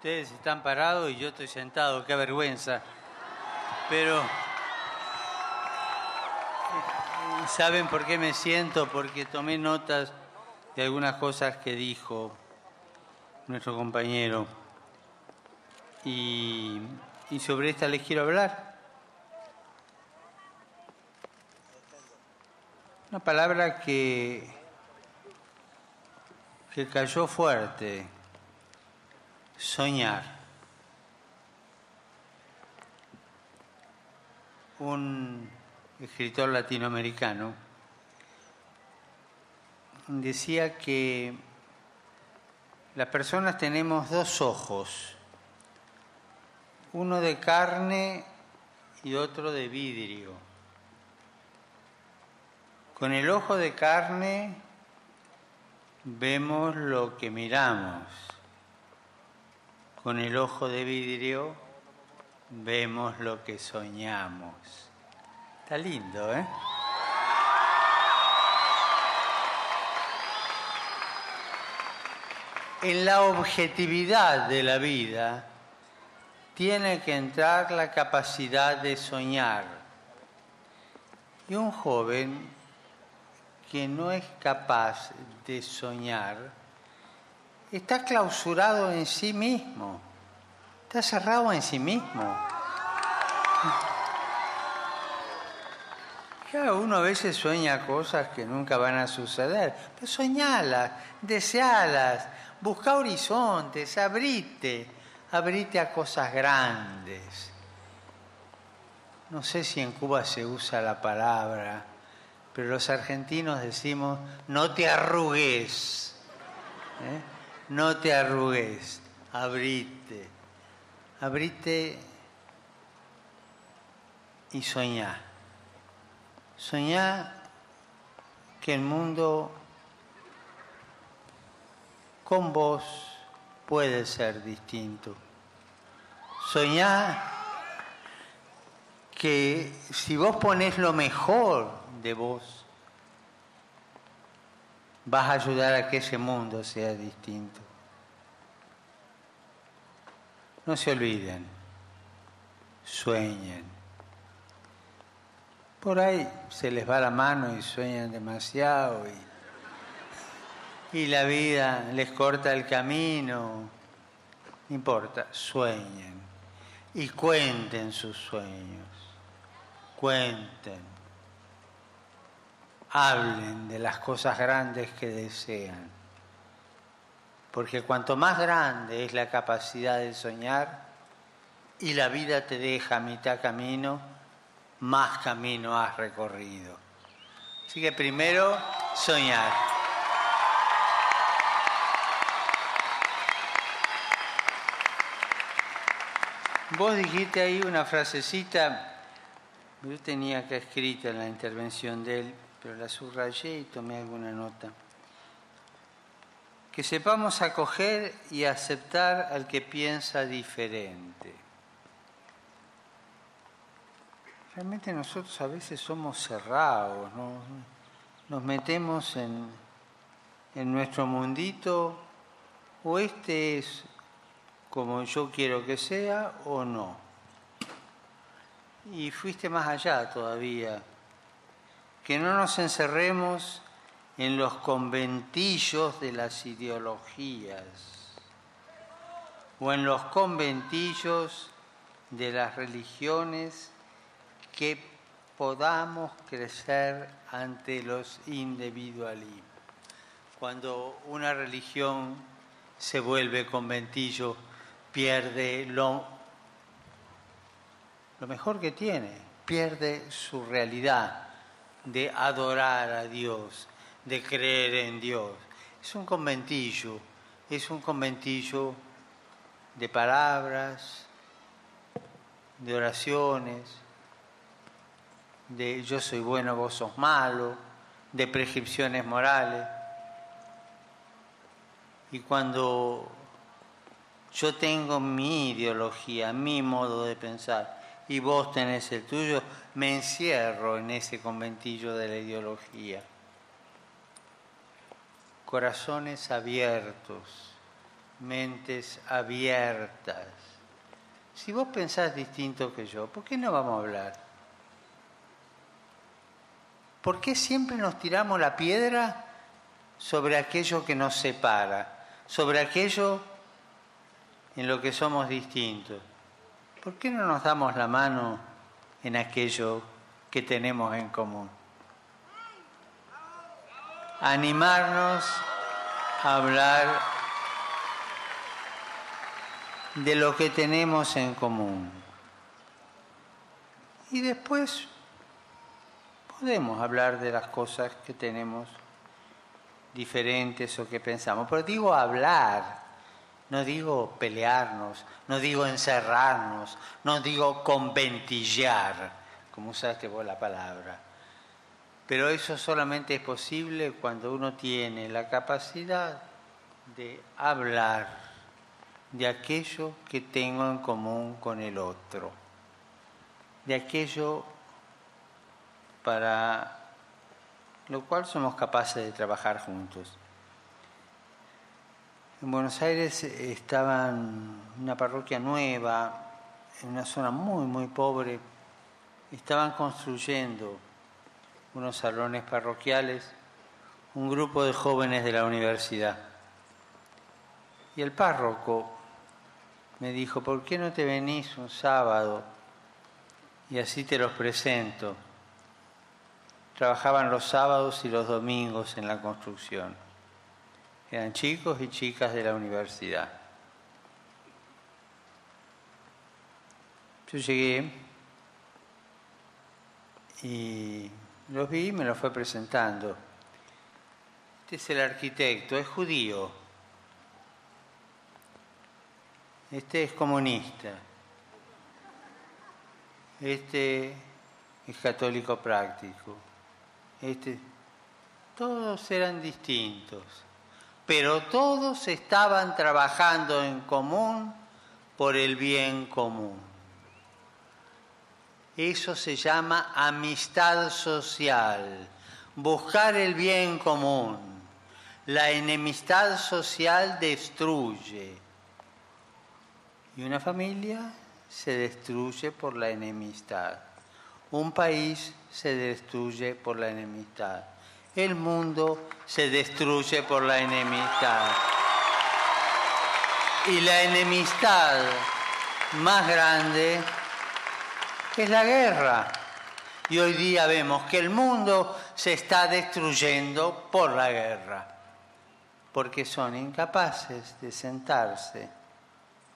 Ustedes están parados y yo estoy sentado, qué vergüenza. Pero ¿saben por qué me siento? Porque tomé notas de algunas cosas que dijo nuestro compañero. Y, sobre esta les quiero hablar. Una palabra que, que cayó fuerte soñar. Un escritor latinoamericano decía que las personas tenemos dos ojos, uno de carne y otro de vidrio. Con el ojo de carne vemos lo que miramos con el ojo de vidrio vemos lo que soñamos. Está lindo, ¿eh? En la objetividad de la vida tiene que entrar la capacidad de soñar. Y un joven que no es capaz de soñar, está clausurado en sí mismo, está cerrado en sí mismo. Ya uno a veces sueña cosas que nunca van a suceder, pero soñalas, desealas, busca horizontes, abrite, abrite a cosas grandes. No sé si en Cuba se usa la palabra, pero los argentinos decimos, no te arrugues. ¿eh? No te arrugues, abrite, abrite y soñá. Soñá que el mundo con vos puede ser distinto. Soñá que si vos pones lo mejor de vos, vas a ayudar a que ese mundo sea distinto. No se olviden, sueñen. Por ahí se les va la mano y sueñan demasiado y, y la vida les corta el camino. No importa, sueñen y cuenten sus sueños. Cuenten hablen de las cosas grandes que desean. Porque cuanto más grande es la capacidad de soñar y la vida te deja a mitad camino, más camino has recorrido. Así que primero, soñar. Vos dijiste ahí una frasecita, yo tenía que escrita en la intervención de él, pero la subrayé y tomé alguna nota. Que sepamos acoger y aceptar al que piensa diferente. Realmente nosotros a veces somos cerrados, nos metemos en, en nuestro mundito, o este es como yo quiero que sea o no. Y fuiste más allá todavía que no nos encerremos en los conventillos de las ideologías o en los conventillos de las religiones que podamos crecer ante los individualismos. Cuando una religión se vuelve conventillo, pierde lo, lo mejor que tiene, pierde su realidad de adorar a Dios, de creer en Dios. Es un conventillo, es un conventillo de palabras, de oraciones, de yo soy bueno, vos sos malo, de prescripciones morales. Y cuando yo tengo mi ideología, mi modo de pensar, y vos tenés el tuyo, me encierro en ese conventillo de la ideología. Corazones abiertos mentes abiertas. Si vos pensás distinto que yo, ¿por qué no vamos a hablar? ¿Por qué siempre nos tiramos la piedra sobre aquello que nos separa, sobre aquello en lo que somos distintos? ¿Por qué no nos damos la mano en aquello que tenemos en común? Animarnos a hablar de lo que tenemos en común. Y después podemos hablar de las cosas que tenemos diferentes o que pensamos. Pero digo hablar, no digo pelearnos, no digo encerrarnos, no digo conventillar, como usaste vos la palabra. Pero eso solamente es posible cuando uno tiene la capacidad de hablar de aquello que tengo en común con el otro, de aquello para lo cual somos capaces de trabajar juntos. En Buenos Aires estaba en una parroquia nueva, en una zona muy, muy pobre. Estaban construyendo unos salones parroquiales, un grupo de jóvenes de la universidad. Y el párroco me dijo, ¿por qué no te venís un sábado y así te los presento? Trabajaban los sábados y los domingos en la construcción. Eran chicos y chicas de la universidad. Yo llegué y los vi y me los fue presentando. Este es el arquitecto, es judío. Este es comunista. Este es católico práctico. Este, todos eran distintos, pero todos estaban trabajando en común por el bien común. Eso se llama amistad social, buscar el bien común. La enemistad social destruye y una familia se destruye por la enemistad. Un país se destruye por la enemistad. El mundo se destruye por la enemistad. Y la enemistad más grande es la guerra. Y hoy día vemos que el mundo se está destruyendo por la guerra, porque son incapaces de sentarse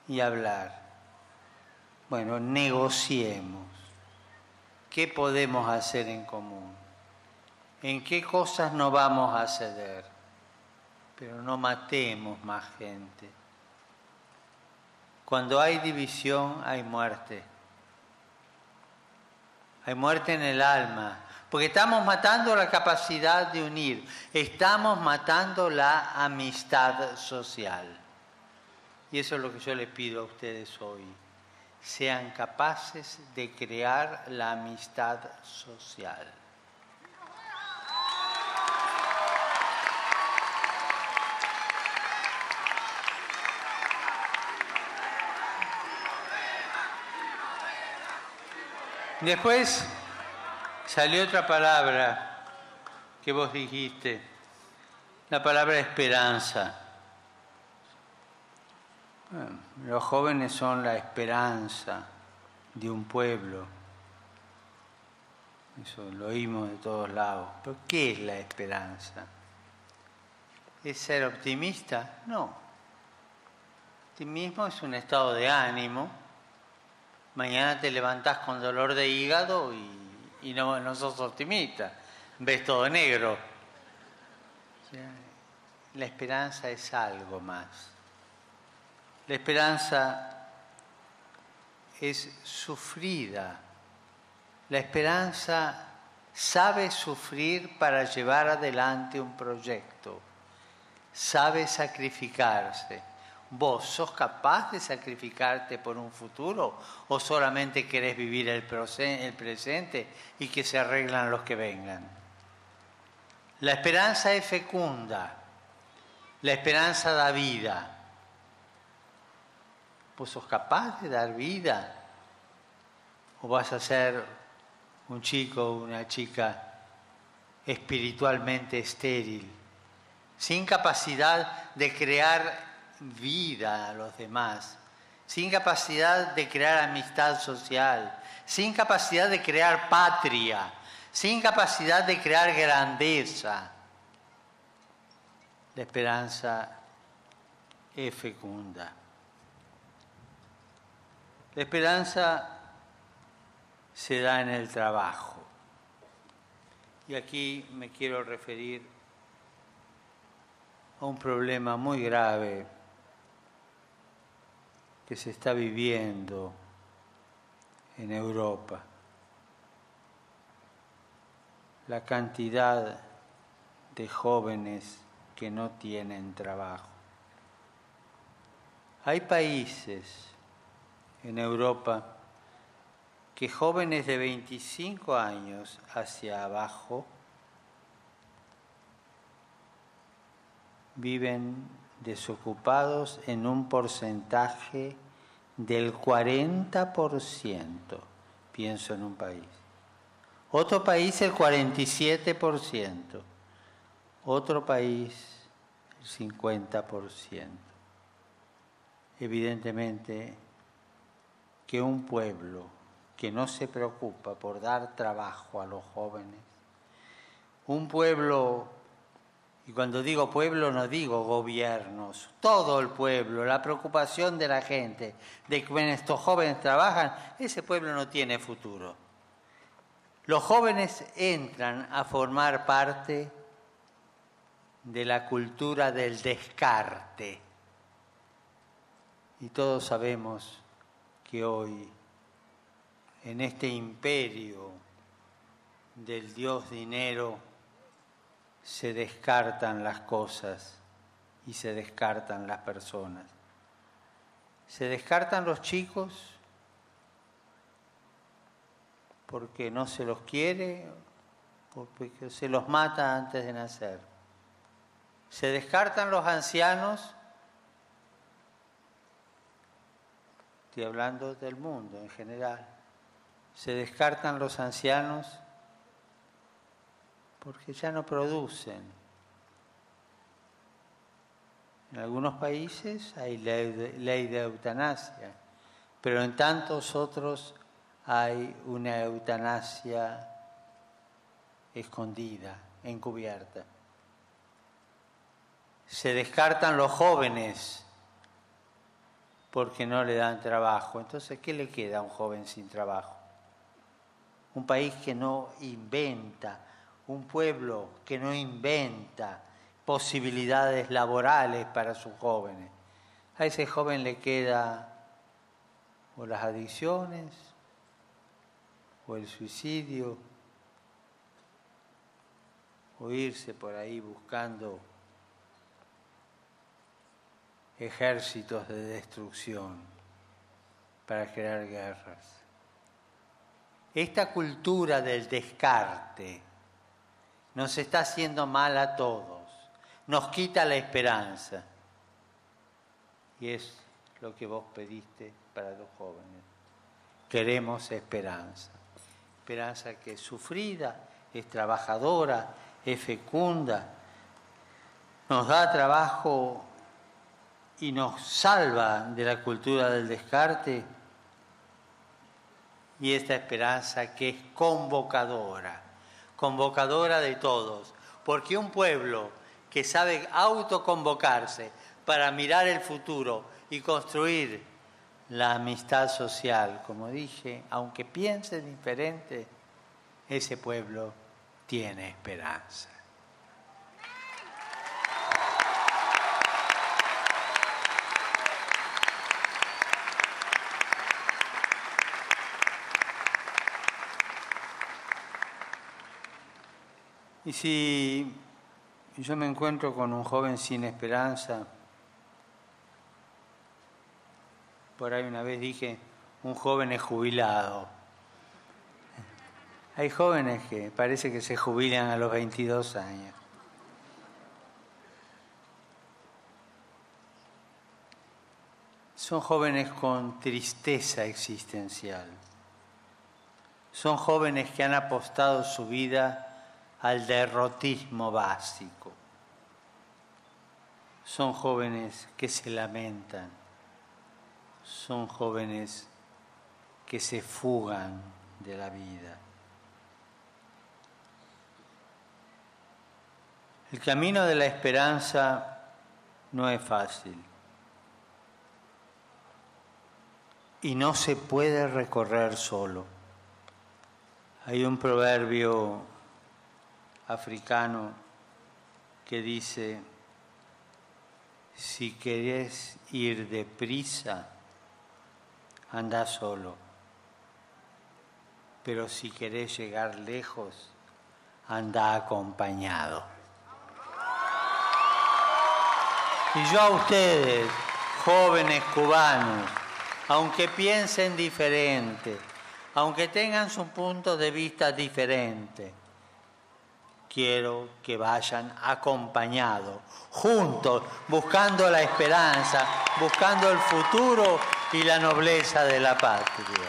y hablar. Bueno, negociemos. ¿Qué podemos hacer en común? ¿En qué cosas no vamos a ceder? Pero no matemos más gente. Cuando hay división hay muerte. Hay muerte en el alma. Porque estamos matando la capacidad de unir. Estamos matando la amistad social. Y eso es lo que yo les pido a ustedes hoy. Sean capaces de crear la amistad social. Después salió otra palabra que vos dijiste, la palabra esperanza. Los jóvenes son la esperanza de un pueblo. Eso lo oímos de todos lados. Pero ¿qué es la esperanza? ¿Es ser optimista? No. Optimismo es un estado de ánimo. Mañana te levantás con dolor de hígado y, no, no sos optimista. Ves todo negro. la esperanza es algo más. La esperanza es sufrida. La esperanza sabe sufrir para llevar adelante un proyecto. Sabe sacrificarse. ¿Vos sos capaz de sacrificarte por un futuro o solamente querés vivir el, presente y que se arreglan los que vengan? La esperanza es fecunda. La esperanza da vida. ¿Vos sos capaz de dar vida? ¿O vas a ser un chico o una chica espiritualmente estéril, sin capacidad de crear vida a los demás, sin capacidad de crear amistad social, sin capacidad de crear patria, sin capacidad de crear grandeza. La esperanza es fecunda. La esperanza se da en el trabajo. Y aquí me quiero referir a un problema muy grave que se está viviendo en Europa. La cantidad de jóvenes que no tienen trabajo. Hay países en Europa que jóvenes de 25 años hacia abajo viven desocupados en un porcentaje del 40%, pienso en un país. Otro país el 47%, otro país el 50%. Evidentemente que un pueblo que no se preocupa por dar trabajo a los jóvenes, un pueblo, y cuando digo pueblo no digo gobiernos, todo el pueblo, la preocupación de la gente de que estos jóvenes trabajan, ese pueblo no tiene futuro. Los jóvenes entran a formar parte de la cultura del descarte. Y todos sabemos que hoy en este imperio del Dios dinero se descartan las cosas y se descartan las personas. Se descartan los chicos porque no se los quiere, porque se los mata antes de nacer. Se descartan los ancianos, estoy hablando del mundo en general, se descartan los ancianos porque ya no producen. En algunos países hay ley de, eutanasia, pero en tantos otros hay una eutanasia escondida, encubierta. Se descartan los jóvenes porque no le dan trabajo. Entonces, ¿qué le queda a un joven sin trabajo? un país que no inventa, un pueblo que no inventa posibilidades laborales para sus jóvenes. A ese joven le queda o las adicciones, o el suicidio, o irse por ahí buscando ejércitos de destrucción para crear guerras. Esta cultura del descarte nos está haciendo mal a todos, nos quita la esperanza. Y es lo que vos pediste para los jóvenes. Queremos esperanza. Esperanza que es sufrida, es trabajadora, es fecunda, nos da trabajo y nos salva de la cultura del descarte y esta esperanza que es convocadora, convocadora de todos, porque un pueblo que sabe autoconvocarse para mirar el futuro y construir la amistad social, como dije, aunque piense diferente, ese pueblo tiene esperanza. Y si yo me encuentro con un joven sin esperanza, por ahí una vez dije, un joven es jubilado. Hay jóvenes que parece que se jubilan a los 22 años. son jóvenes con tristeza existencial. Son jóvenes que han apostado su vida al derrotismo básico. Son jóvenes que se lamentan. Son jóvenes que se fugan de la vida. El camino de la esperanza no es fácil y no se puede recorrer solo. Hay un proverbio africano que dice, si querés ir deprisa, anda solo, pero si querés llegar lejos, anda acompañado. Y yo a ustedes, jóvenes cubanos, aunque piensen diferente, aunque tengan su punto de vista diferente, quiero que vayan acompañados, juntos, buscando la esperanza, buscando el futuro y la nobleza de la patria.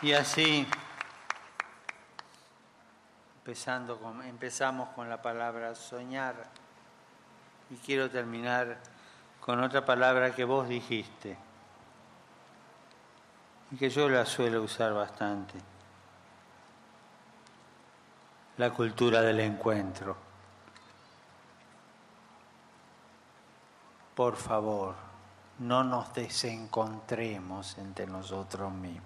Y así, empezando con, empezamos con la palabra soñar. Y quiero terminar con otra palabra que vos dijiste y que yo la suelo usar bastante. La cultura del encuentro. Por favor, no nos desencontremos entre nosotros mismos.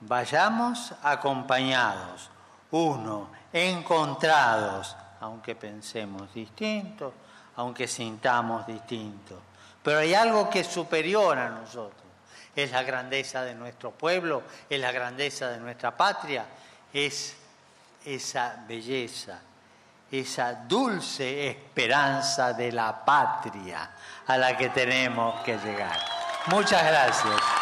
Vayamos acompañados, uno, encontrados, aunque pensemos distinto, aunque sintamos distinto. Pero hay algo que es superior a nosotros. Es la grandeza de nuestro pueblo, es la grandeza de nuestra patria, es esa belleza, esa dulce esperanza de la patria a la que tenemos que llegar. Muchas gracias.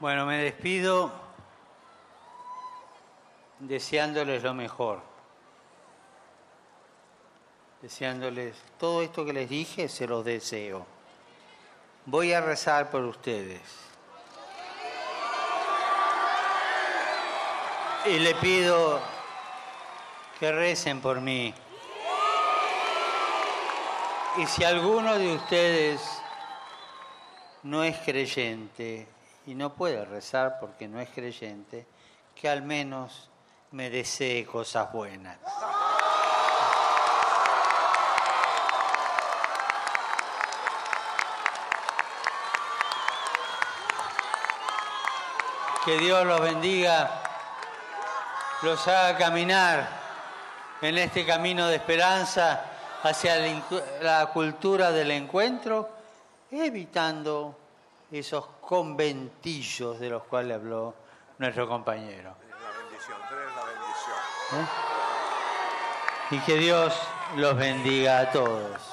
Bueno, me despido deseándoles lo mejor, deseándoles todo esto que les dije, se los deseo. Voy a rezar por ustedes. Y le pido que recen por mí. Y si alguno de ustedes no es creyente, y no puede rezar porque no es creyente, que al menos me desee cosas buenas. Que Dios los bendiga, los haga caminar en este camino de esperanza hacia la cultura del encuentro, evitando esos conventillos de los cuales habló nuestro compañero. La bendición, la bendición. ¿Eh? Y que Dios los bendiga a todos.